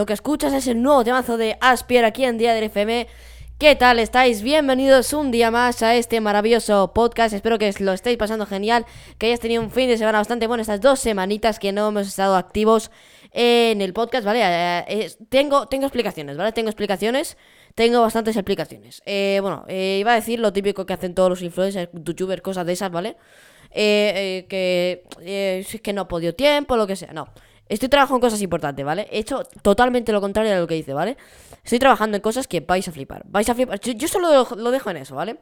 Lo que escuchas es el nuevo temazo de Aspier aquí en Día del FM. ¿Qué tal estáis? Bienvenidos un día más a este maravilloso podcast. Espero que lo estéis pasando genial, que hayáis tenido un fin de semana bastante bueno estas dos semanitas que no hemos estado activos en el podcast, ¿vale? Eh, eh, tengo, tengo explicaciones, ¿vale? Tengo explicaciones, tengo bastantes explicaciones. Eh, bueno, iba a decir lo típico que hacen todos los influencers, youtubers, cosas de esas, ¿vale? que es que no ha podido tiempo, lo que sea, no. Estoy trabajando en cosas importantes, ¿vale? He hecho totalmente lo contrario a lo que dice, ¿vale? Estoy trabajando en cosas que vais a flipar. Vais a flipar. Yo, solo lo, dejo en eso, ¿vale?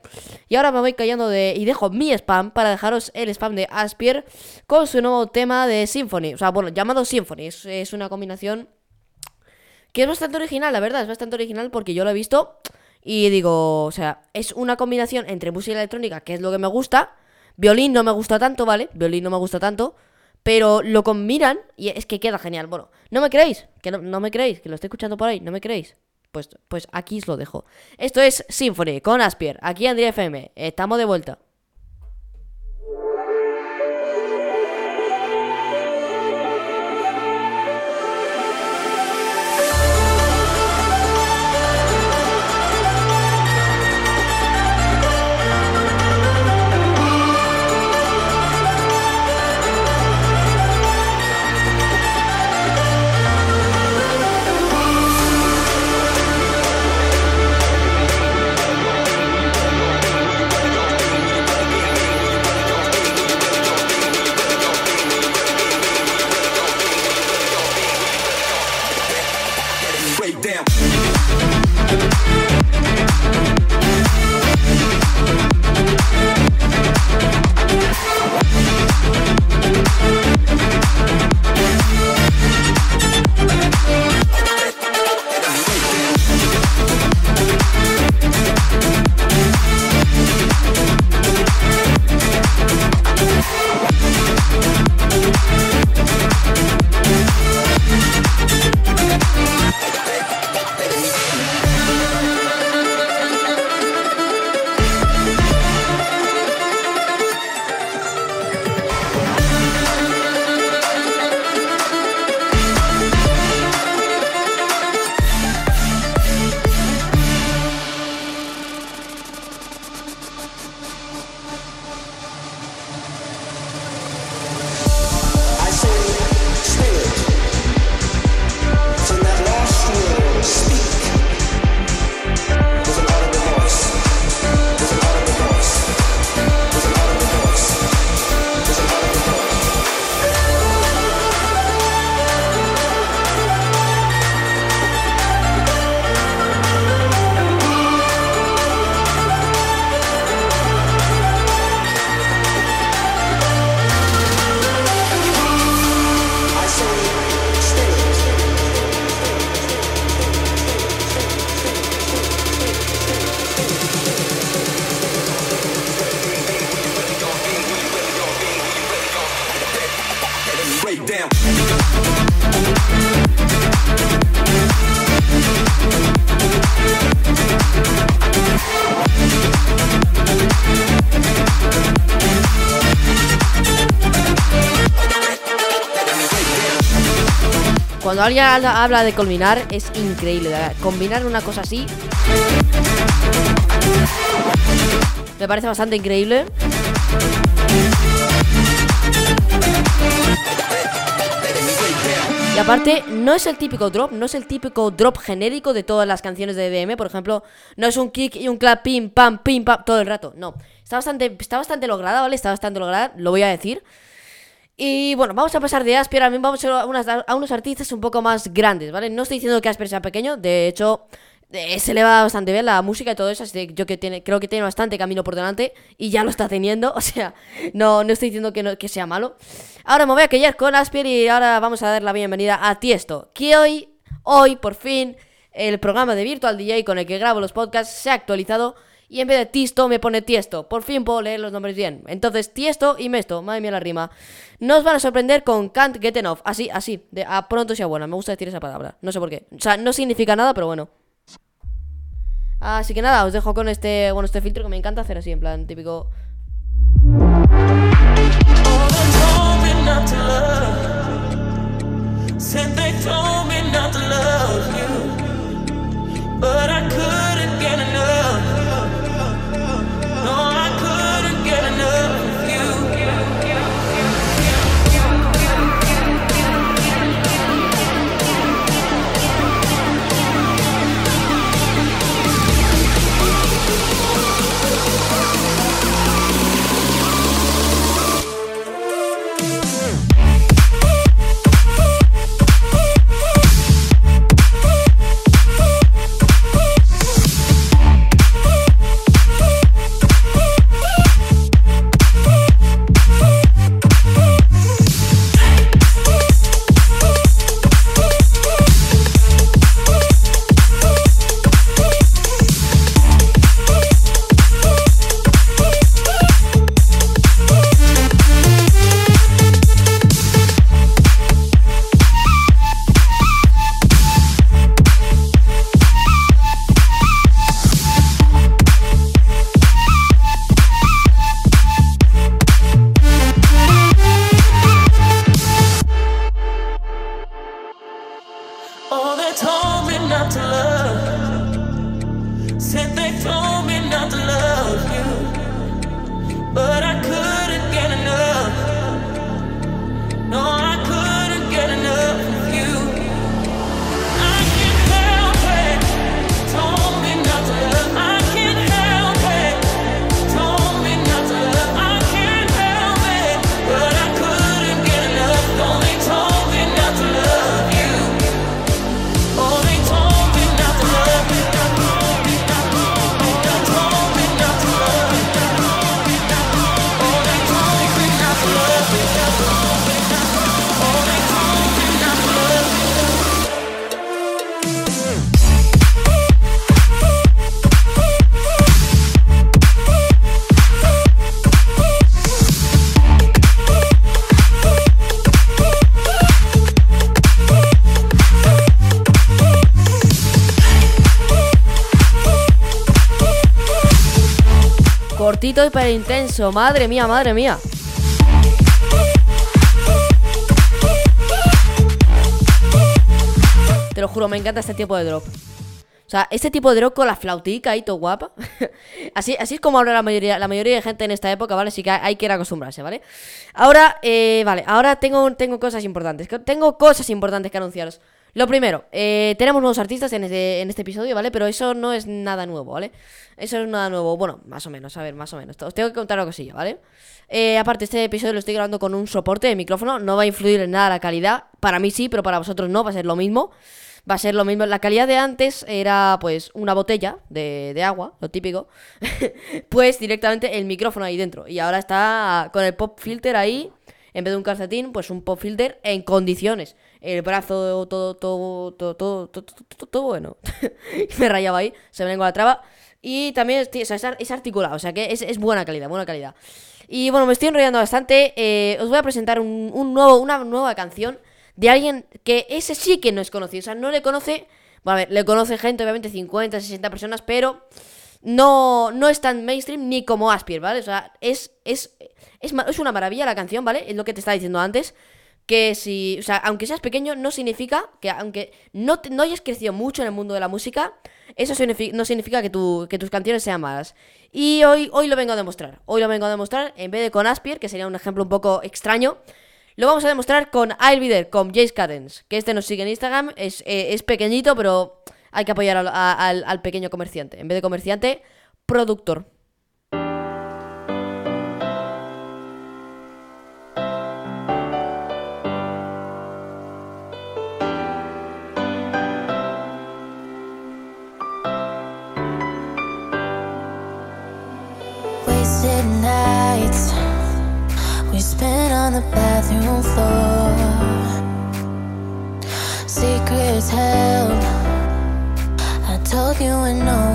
Y ahora me voy callando de. Y dejo mi spam para dejaros el spam de Aspier con su nuevo tema de Symphony. O sea, bueno, llamado Symphony. Es, una combinación que es bastante original, la verdad. Es bastante original porque yo lo he visto. Y digo, o sea, es una combinación entre música electrónica, que es lo que me gusta. Violín no me gusta tanto, ¿vale? Violín no me gusta tanto. Pero lo combinan y es que queda genial. Bueno, ¿no me creéis? ¿Que no, me creéis? ¿Que lo estoy escuchando por ahí? ¿No me creéis? Pues, pues aquí os lo dejo. Esto es Symphony con Aspier, aquí Andrea FM. Estamos de vuelta. Cuando alguien habla de combinar es increíble. Combinar una cosa así me parece bastante increíble. Y aparte, no es el típico drop, no es el típico drop genérico de todas las canciones de EDM. Por ejemplo, no es un kick y un clap, pim, pam, pim, pam, todo el rato. No. Está bastante, está bastante lograda, ¿vale? Está bastante lograda, lo voy a decir. Y bueno, vamos a pasar de Asper, a mí vamos a, a unos artistas un poco más grandes, ¿vale? No estoy diciendo que Asper sea pequeño, de hecho, eh, se le va bastante bien la música y todo eso, así que yo que tiene, creo que tiene bastante camino por delante y ya lo está teniendo, o sea, no, no estoy diciendo que, no, sea malo. Ahora me voy a callar con Asper y ahora vamos a dar la bienvenida a Tiesto, que hoy, hoy, por fin, el programa de Virtual DJ con el que grabo los podcasts se ha actualizado y en vez de Tisto me pone Tiesto. Por fin puedo leer los nombres bien. Entonces, Tiesto y Mesto, madre mía la rima. Nos van a sorprender con Can't Get Enough. Así, así, de a pronto sea buena. Me gusta decir esa palabra. No sé por qué. O sea, no significa nada, pero bueno. Así que nada, os dejo con este, bueno, este filtro que me encanta hacer así, en plan típico... Said they told me not to love they told me not to love Cortito y pero intenso. Madre mía, madre mía. Te lo juro, me encanta este tipo de drop. O sea, este tipo de drop con la flautica y todo guapa. así, así es como habla la mayoría, la mayoría de gente en esta época, ¿vale? Así que hay que ir acostumbrarse, ¿vale? Ahora, eh, vale, ahora tengo, tengo cosas importantes. Tengo cosas importantes que anunciaros. Lo primero, eh, tenemos nuevos artistas en este, en este episodio, ¿vale? Pero eso no es nada nuevo, ¿vale? Eso es nada nuevo. Bueno, más o menos, a ver, más o menos. Os tengo que contar una cosilla, ¿vale? Eh, aparte, este episodio lo estoy grabando con un soporte de micrófono. No va a influir en nada la calidad. Para mí sí, pero para vosotros no, va a ser lo mismo. Va a ser lo mismo. La calidad de antes era pues una botella de, de agua, lo típico. pues directamente el micrófono ahí dentro. Y ahora está con el pop filter ahí. En vez de un calcetín, pues un pop filter en condiciones. El brazo todo, todo, todo, todo, todo, todo, todo, bueno. me rayaba ahí, se me lengua la traba. Y también es, articulado, o sea que es, buena calidad, buena calidad. Y bueno, me estoy enrollando bastante. eh, os voy a presentar un, nuevo, una nueva canción de alguien que ese sí que no es conocido. O sea, no le conoce. Bueno, a ver, le conoce gente, obviamente 50, 60 personas, pero no, no es tan mainstream ni como Aspir, ¿vale? O sea, es, es, es, es una maravilla la canción, ¿vale? Es lo que te estaba diciendo antes. Que si, o sea, aunque seas pequeño, no significa que aunque no, no hayas crecido mucho en el mundo de la música, eso no significa que, tu, que tus canciones sean malas. Y hoy, hoy lo vengo a demostrar. Hoy lo vengo a demostrar, en vez de con Aspir, que sería un ejemplo un poco extraño, lo vamos a demostrar con I'll con Jace Cadence, que este nos sigue en Instagram, es, eh, es pequeñito, pero hay que apoyar al- al pequeño comerciante. En vez de comerciante, productor. The bathroom floor. Secrets held. I told you and no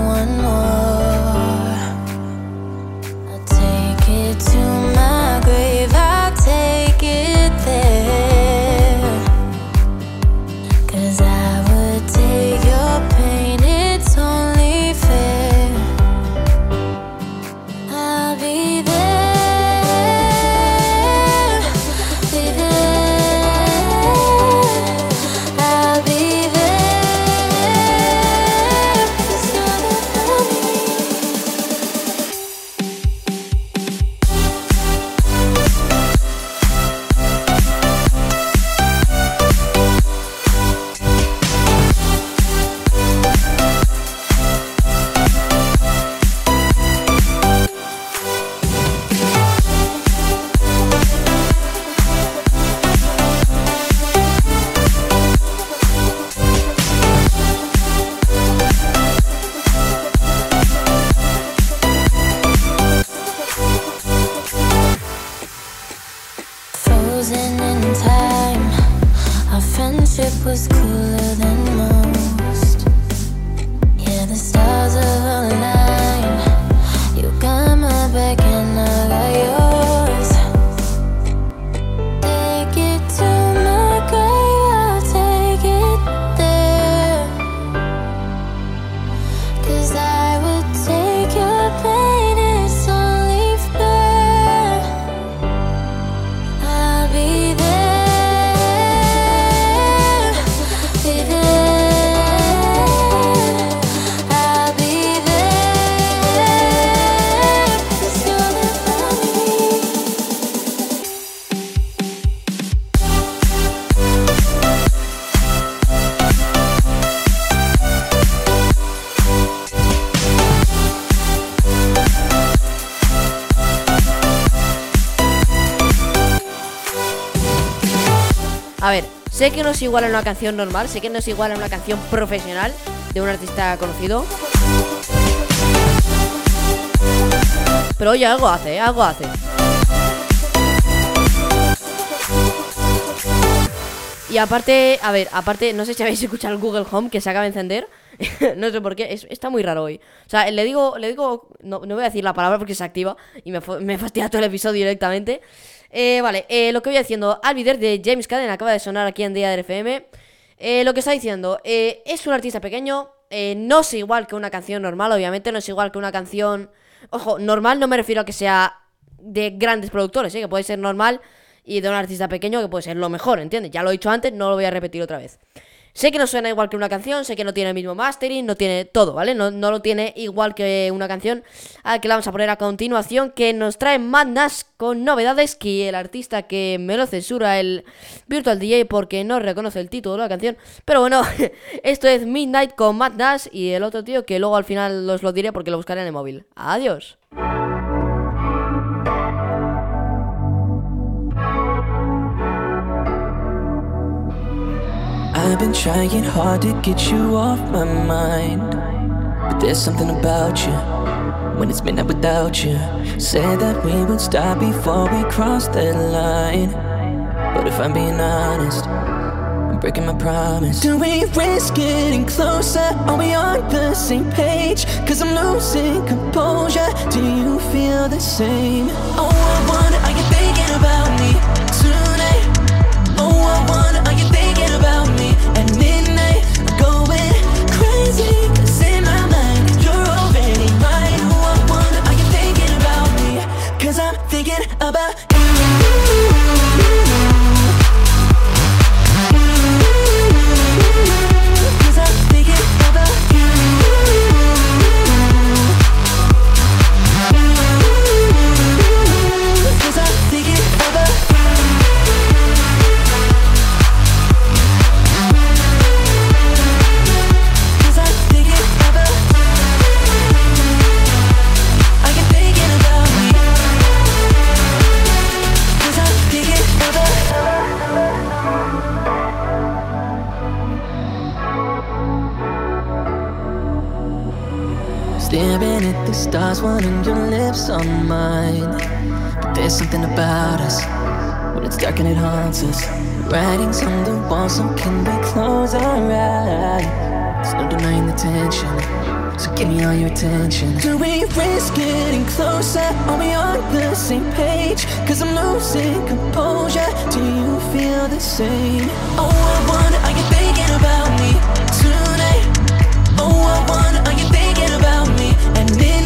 A ver, sé que no es igual a una canción normal, sé que no es igual a una canción profesional de un artista conocido. Pero oye, algo hace, ¿eh? algo hace. Y aparte, a ver, aparte, no sé si habéis escuchado el Google Home que se acaba de encender. no sé por qué, es- está muy raro hoy. O sea, le digo, le digo, no, no voy a decir la palabra porque se activa y me fastidia todo el episodio directamente. Eh, vale, eh, lo que voy diciendo, Alvider de James Caden acaba de sonar aquí en Día del FM. Eh, lo que está diciendo, eh, es un artista pequeño, eh, no es igual que una canción normal, obviamente, no es igual que una canción... Ojo, normal no me refiero a que sea de grandes productores, ¿eh? que puede ser normal y de un artista pequeño que puede ser lo mejor, ¿entiendes? Ya lo he dicho antes, no lo voy a repetir otra vez. Sé que no suena igual que una canción, sé que no tiene el mismo mastering, no tiene todo, ¿vale? No, lo tiene igual que una canción al que la vamos a poner a continuación, que nos trae Madness con novedades que el artista que me lo censura el Virtual DJ porque no reconoce el título de la canción. Pero bueno, esto es Midnight con Madness y el otro tío que luego al final os lo diré porque lo buscaré en el móvil. Adiós. I've been trying hard to get you off my mind. But there's something about you when it's midnight without you. Said that we would stop before we crossed that line. But if I'm being honest, I'm breaking my promise. Do we risk getting closer? Are we on the same page? Cause I'm losing composure. Do you feel the same? Oh, I wonder, are you thinking about me Stars, wanting your lips on mine. But there's something about us when it's dark and it haunts us. Writings on the wall, so can we close our eyes? There's no denying the tension, so give me all your attention. Do we risk getting closer? Are we on the same page? Cause I'm losing composure. Do you feel the same? Oh, I wonder, are you thinking about me tonight? Oh, I wonder, are you thinking about me at midnight?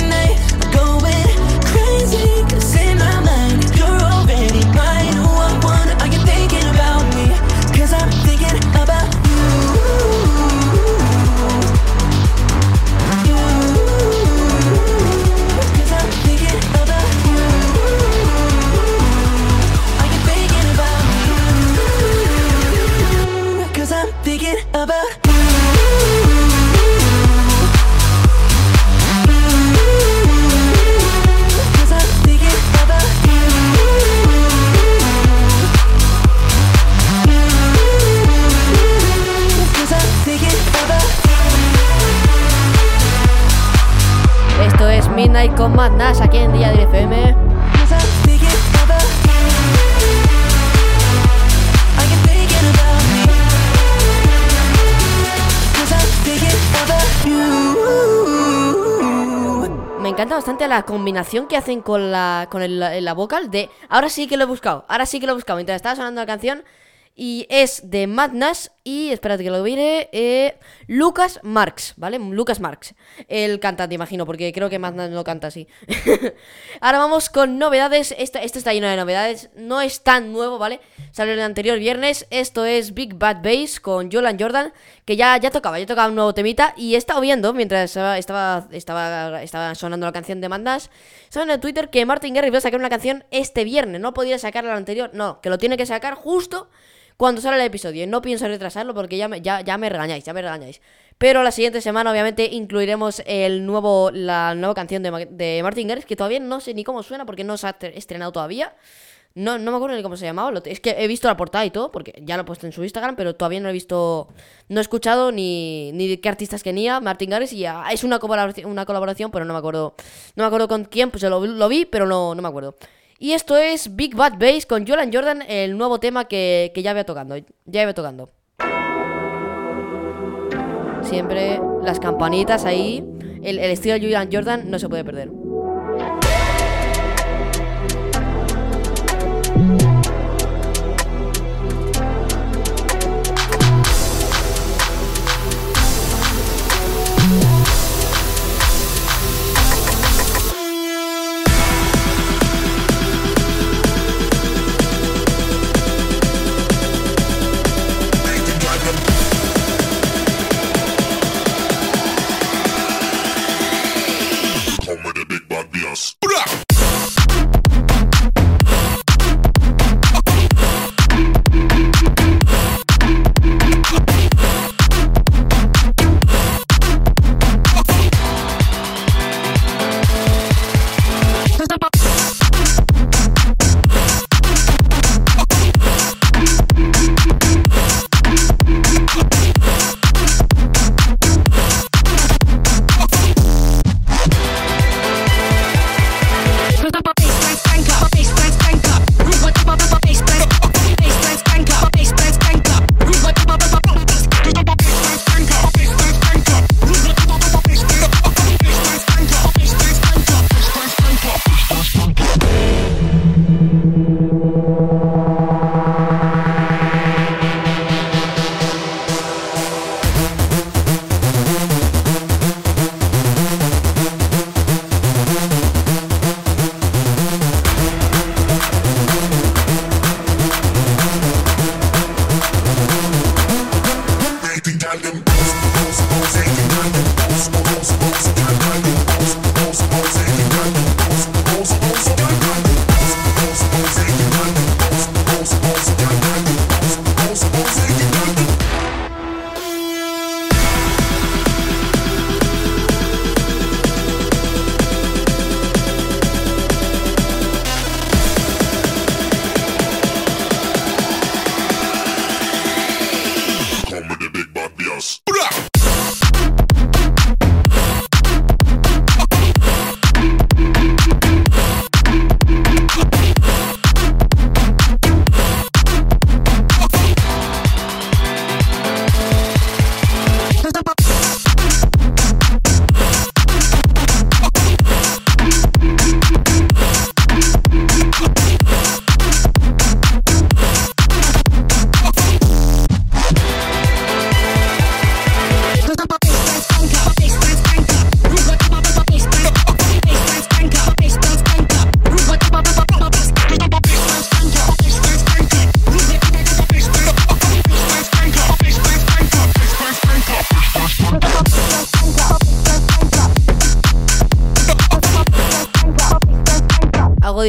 Con Madness aquí en Día del FM. Me encanta bastante la combinación que hacen con la, con el- la vocal de... Ahora sí que lo he buscado, ahora sí que lo he buscado mientras estaba sonando la canción. Y es de Madness y, espérate que lo mire, eh, Lucas Marx, ¿vale? Lucas Marx, el cantante, imagino, porque creo que Madness no canta así. Ahora vamos con novedades, esto, está lleno de novedades, no es tan nuevo, ¿vale? Salió el anterior viernes, esto es Big Bad Bass con Jolan Jordan, que ya, ya tocaba, ya tocaba un nuevo temita y he estado viendo mientras estaba, estaba, estaba, sonando la canción de Madness, saben en Twitter que Martin Garrix va a sacar una canción este viernes, no podía sacarla la anterior, no, que lo tiene que sacar justo cuando sale el episodio. No pienso retrasarlo porque ya me, ya, ya me regañáis, ya me regañáis. Pero la siguiente semana, obviamente, incluiremos el nuevo, la nueva canción de, de Martin Garrix, que todavía no sé ni cómo suena porque no se ha tre- estrenado todavía. No, no me acuerdo ni cómo se llamaba. Es que he visto la portada y todo, porque ya lo he puesto en su Instagram, pero todavía no he visto. No he escuchado ni, ni qué artistas tenía Martin Garrix y ya es una colaboración, una colaboración, pero no me acuerdo. No me acuerdo con quién, pues lo, lo vi, pero no, no me acuerdo. Y esto es Big Bad Bass con Jolan Jordan, el nuevo tema que, que ya iba tocando. Ya tocando. Siempre las campanitas ahí. El, el estilo de Jolan Jordan no se puede perder.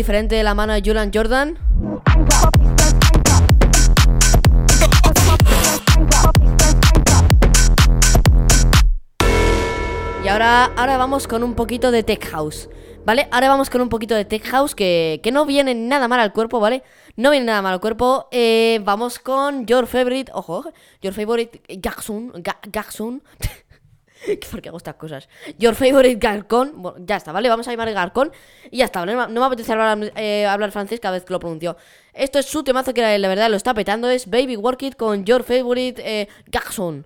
Diferente de la mano de Julian Jordan. Y ahora, ahora vamos con un poquito de Tech House. ¿Vale? Ahora vamos con un poquito de Tech House que, que no viene nada mal al cuerpo, ¿vale? No viene nada mal al cuerpo. Eh, vamos con Your Favorite. Ojo, Your Favorite Jackson. Jackson. ¿Por qué hago estas cosas? Your favorite Garcon. Bueno, ya está, ¿vale? Vamos a llamar Garcon. Y ya está. No, me- apetece hablar, eh, hablar francés cada vez que lo pronuncio. Esto es su temazo que la verdad lo está petando. Es Baby Work It con Your favorite eh, Garcon.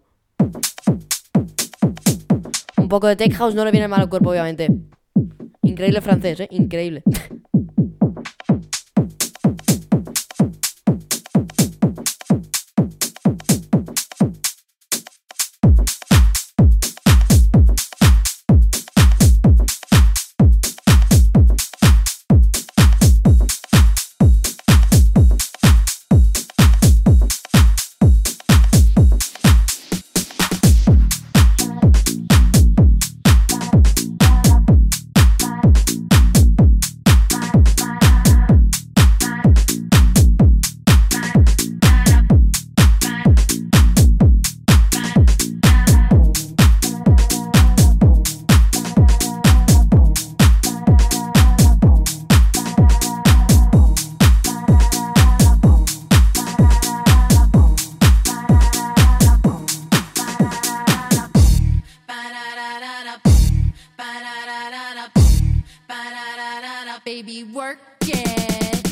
Un poco de tech house no le viene mal al cuerpo, obviamente. Increíble francés, ¿eh? Increíble. Baby, work it.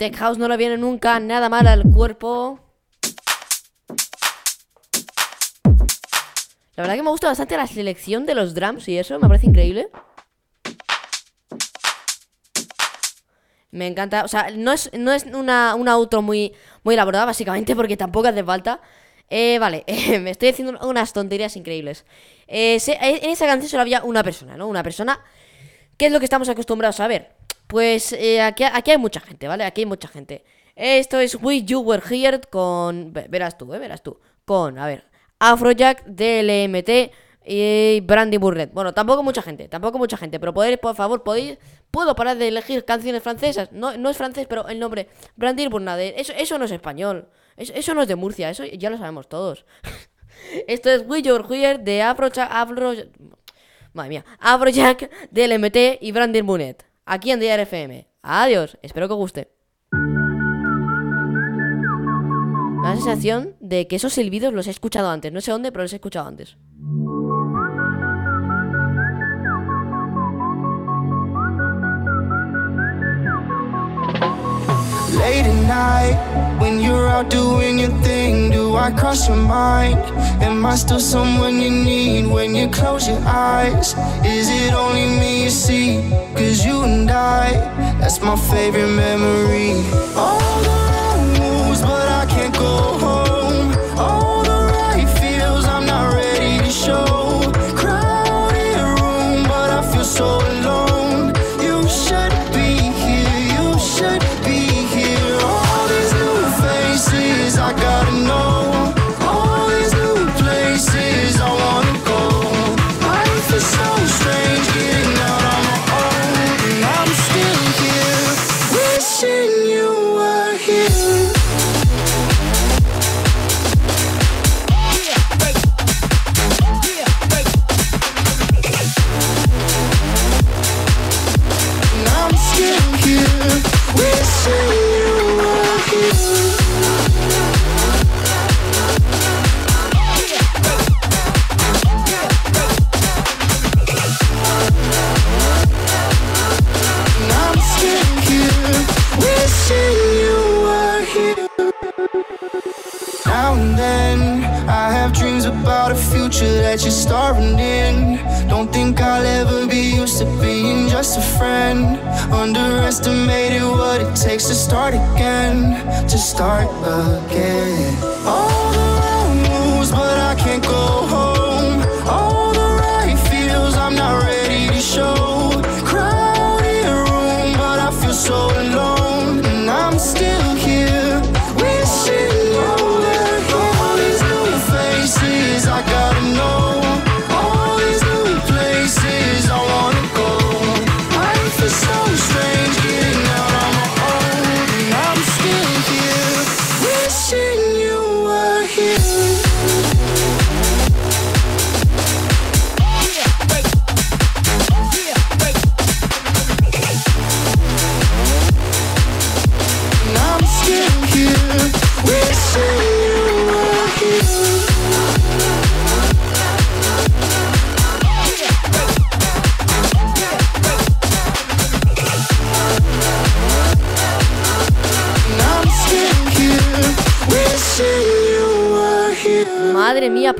Tech house no le viene nunca nada mal al cuerpo. La verdad que me gusta bastante la selección de los drums y eso, me parece increíble. Me encanta, o sea, no es, no es una, una outro muy, muy elaborada, básicamente, porque tampoco hace falta. Eh, vale, me estoy diciendo unas tonterías increíbles. Eh, se- en esa canción solo había una persona, ¿no? Una persona. ¿Qué es lo que estamos acostumbrados a ver? Pues eh, aquí, aquí hay mucha gente, ¿vale? Aquí hay mucha gente. Esto es We You Were Here con. ve- Verás tú, ¿eh? Verás tú. Con, a ver, Afrojack, DLMT y Brandy Burnet. Bueno, tampoco mucha gente, tampoco mucha gente. Pero podéis, por favor, podéis. ¿Puedo parar de elegir canciones francesas? No, no es francés, pero el nombre. Brandy Burnet. Eso, eso no es español. Eso, eso no es de Murcia, eso ya lo sabemos todos. Esto es We You Were Here de Afrojack. Afro... Madre mía. Afrojack, DLMT y Brandy Burnet. Aquí en DRFM. Adiós, espero que os guste. Me da la sensación de que esos silbidos los he escuchado antes. No sé dónde, pero los he escuchado antes. Late at night, when you're out doing your thing, do I cross your mind? Am I still someone you need when you close your eyes? Is it only me you see? Cause you and I, that's my favorite memory. All the wrong moves, but I can't go home.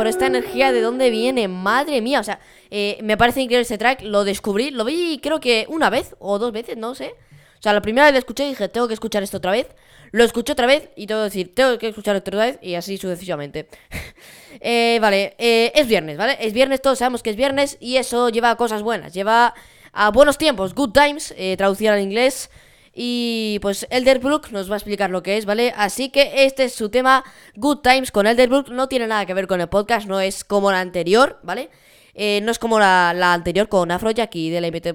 Pero esta energía de dónde viene, madre mía, o sea, eh, me parece increíble este track, lo descubrí, lo vi creo que una vez o dos veces, no sé. O sea, la primera vez lo escuché y dije, tengo que escuchar esto otra vez. Lo escuché otra vez y tengo que decir, tengo que escuchar esto otra vez y así sucesivamente. Eh, vale, eh, es viernes, ¿vale? Es viernes, todos sabemos que es viernes y eso lleva a cosas buenas, lleva a buenos tiempos, good times, eh, traducida al inglés. Y pues Elderbrook nos va a explicar lo que es, ¿vale? Así que este es su tema, Good Times con Elderbrook. No tiene nada que ver con el podcast, no es como la anterior, ¿vale? Eh, no es como la, la anterior con Afrojack y de la IMT.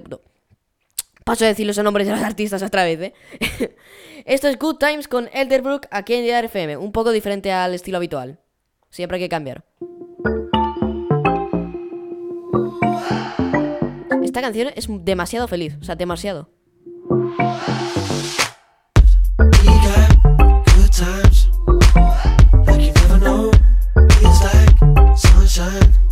Paso a decir los nombres de los artistas otra vez, ¿eh? Esto es Good Times con Elderbrook aquí en Dial FM, un poco diferente al estilo habitual. Siempre hay que cambiar. Esta canción es demasiado feliz, o sea, demasiado. time.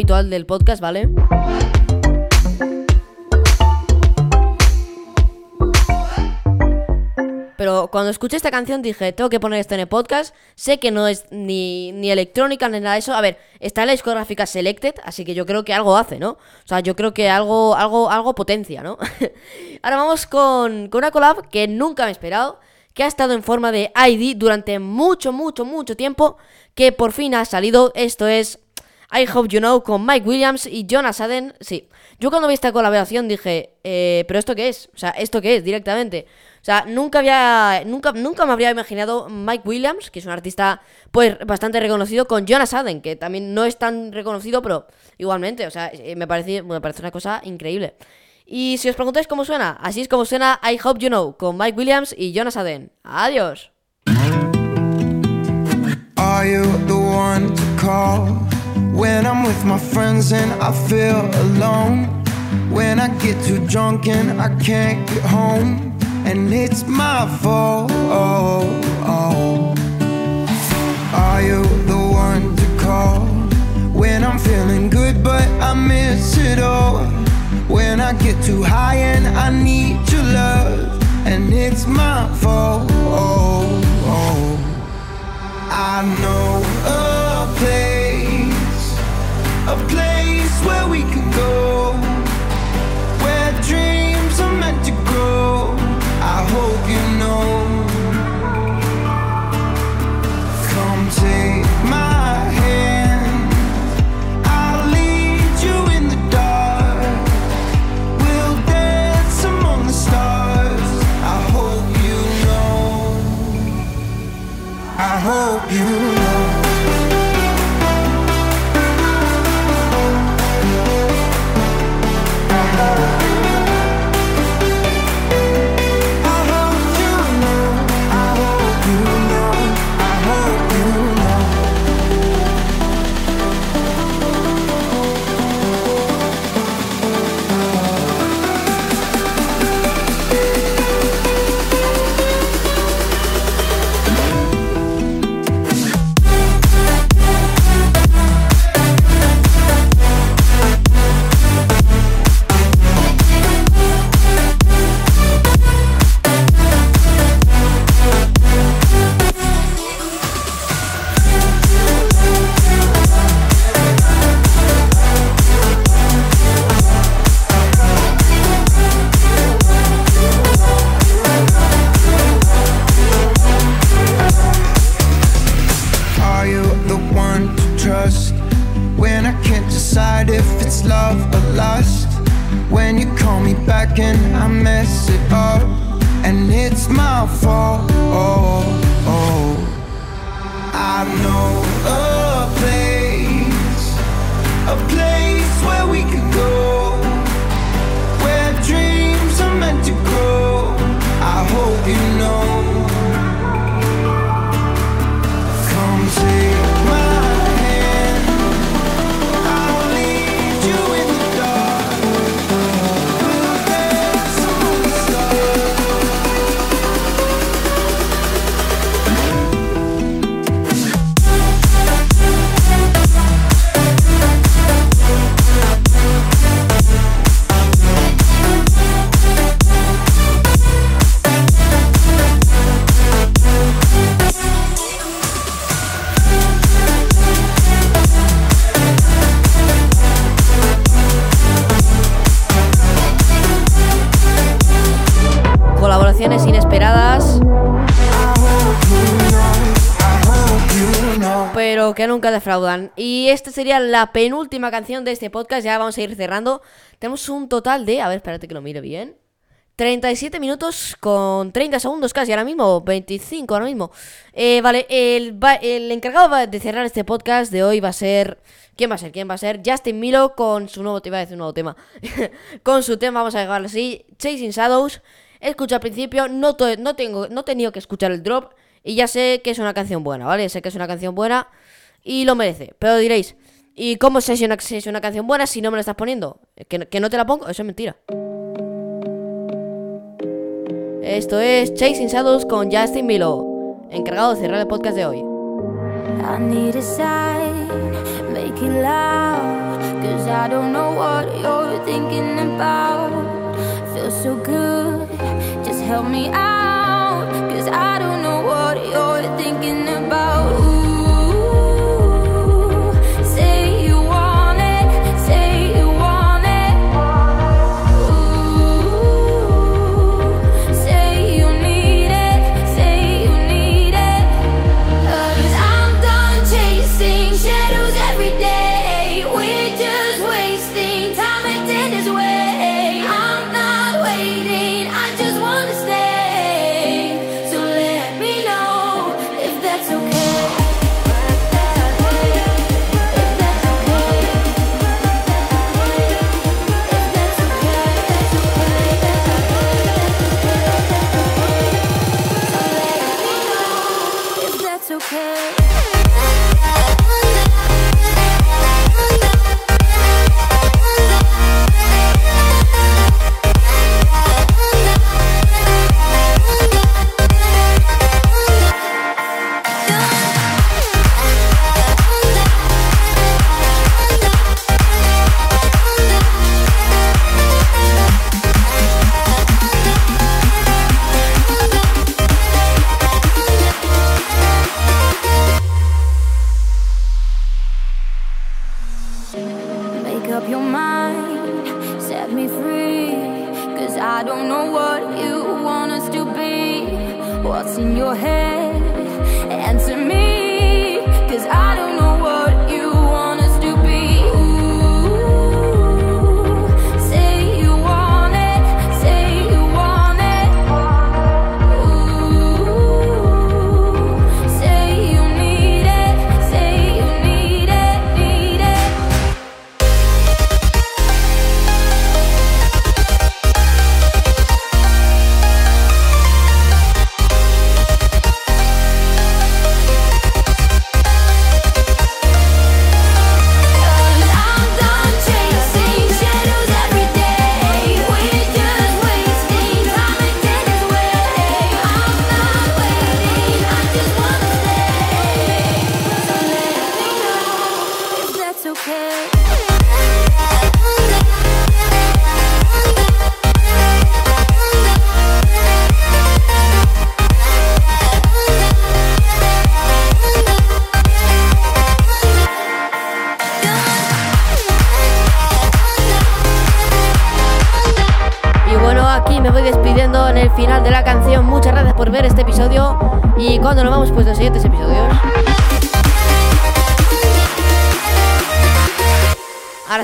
Habitual del podcast, ¿vale? Pero cuando escuché esta canción dije, tengo que poner esto en el podcast. Sé que no es ni, ni electrónica ni nada de eso. A ver, está en la discográfica Selected, así que yo creo que algo hace, ¿no? O sea, yo creo que algo, algo, algo potencia, ¿no? Ahora vamos con, con una collab que nunca me he esperado, que ha estado en forma de ID durante mucho, mucho, mucho tiempo, que por fin ha salido. Esto es I Hope You Know con Mike Williams y Jonas Aden. Sí, yo cuando vi esta colaboración dije, eh, ¿pero esto qué es? O sea, ¿esto qué es directamente? O sea, nunca había, nunca, nunca me habría imaginado Mike Williams, que es un artista pues bastante reconocido, con Jonas Aden, que también no es tan reconocido, pero igualmente, o sea, eh, me parece, me parece una cosa increíble. Y si os preguntáis cómo suena, así es como suena I Hope You Know con Mike Williams y Jonas Aden. Adiós. Are you the one to when I'm with my friends and I feel alone? When I get too drunk and I can't get home, and it's my fault. Are you the one to call when I'm feeling good but I miss it all? When I get too high and I need your love, and it's my fault. I know a place, I hope you know. Defraudan. Y esta sería la penúltima canción de este podcast. Ya vamos a ir cerrando. Tenemos un total de. A ver, espérate que lo mire bien. 37 minutos con 30 segundos casi ahora mismo, 25 ahora mismo. Eh, vale, el, el encargado de cerrar este podcast de hoy va a ser... ¿Quién va a ser? ¿Quién va a ser? Justin Milo con su nuevo... Te iba a decir un nuevo tema. con su tema, vamos a llamarlo así, Chasing Shadows. Escucha al principio, no, no, tengo, no he tenido que escuchar el drop y ya sé que es una canción buena, ¿vale? Sé que es una canción buena y lo merece. Pero diréis, ¿y cómo sé si una, si es una canción buena si no me la estás poniendo? Eh, ¿Que, que no te la pongo? Eso es mentira. Esto es Chasing Shadows con Justin Milo, encargado de cerrar el podcast de hoy. I need a sign, make it loud. Cause I don't know what you're thinking about. Feel so good, just help me out. Cause I don't know what you're thinking about.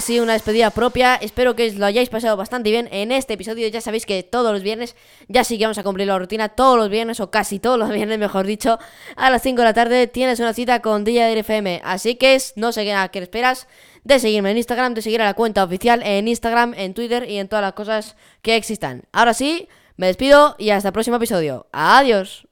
así una despedida propia. Espero que os lo hayáis pasado bastante bien en este episodio. Ya sabéis que todos los viernes, ya sí que vamos a cumplir la rutina, todos los viernes o casi todos los viernes, mejor dicho, a las 5 de la tarde tienes una cita con DJ FM. Así que no sé a qué esperas de seguirme en Instagram, de seguir a la cuenta oficial en Instagram, en Twitter y en todas las cosas que existan. Ahora sí, me despido y hasta el próximo episodio. Adiós.